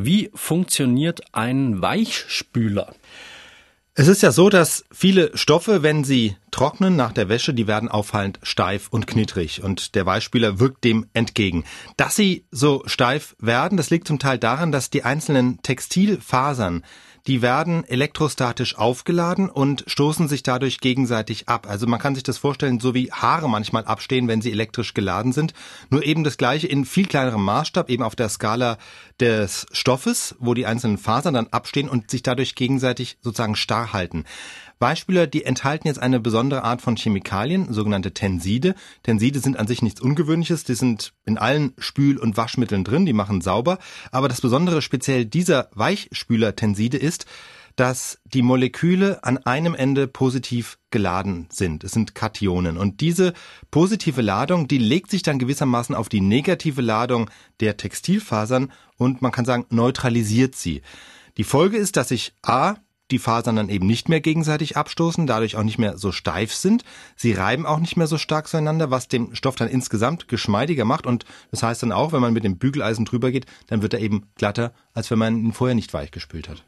Wie funktioniert ein Weichspüler? Es ist ja so, dass viele Stoffe, wenn sie trocknen nach der Wäsche, die werden auffallend steif und knittrig und der Weichspüler wirkt dem entgegen. Dass sie so steif werden, das liegt zum Teil daran, dass die einzelnen Textilfasern die werden elektrostatisch aufgeladen und stoßen sich dadurch gegenseitig ab. Also man kann sich das vorstellen, so wie Haare manchmal abstehen, wenn sie elektrisch geladen sind. Nur eben das gleiche in viel kleinerem Maßstab, eben auf der Skala des Stoffes, wo die einzelnen Fasern dann abstehen und sich dadurch gegenseitig sozusagen starr halten. Beispiele, die enthalten jetzt eine besondere Art von Chemikalien, sogenannte Tenside. Tenside sind an sich nichts Ungewöhnliches, die sind in allen Spül- und Waschmitteln drin, die machen sauber. Aber das Besondere speziell dieser Weichspüler-Tenside ist, dass die Moleküle an einem Ende positiv geladen sind. Es sind Kationen. Und diese positive Ladung, die legt sich dann gewissermaßen auf die negative Ladung der Textilfasern und man kann sagen, neutralisiert sie. Die Folge ist, dass sich A, die Fasern dann eben nicht mehr gegenseitig abstoßen, dadurch auch nicht mehr so steif sind. Sie reiben auch nicht mehr so stark zueinander, was den Stoff dann insgesamt geschmeidiger macht. Und das heißt dann auch, wenn man mit dem Bügeleisen drüber geht, dann wird er eben glatter, als wenn man ihn vorher nicht weich gespült hat.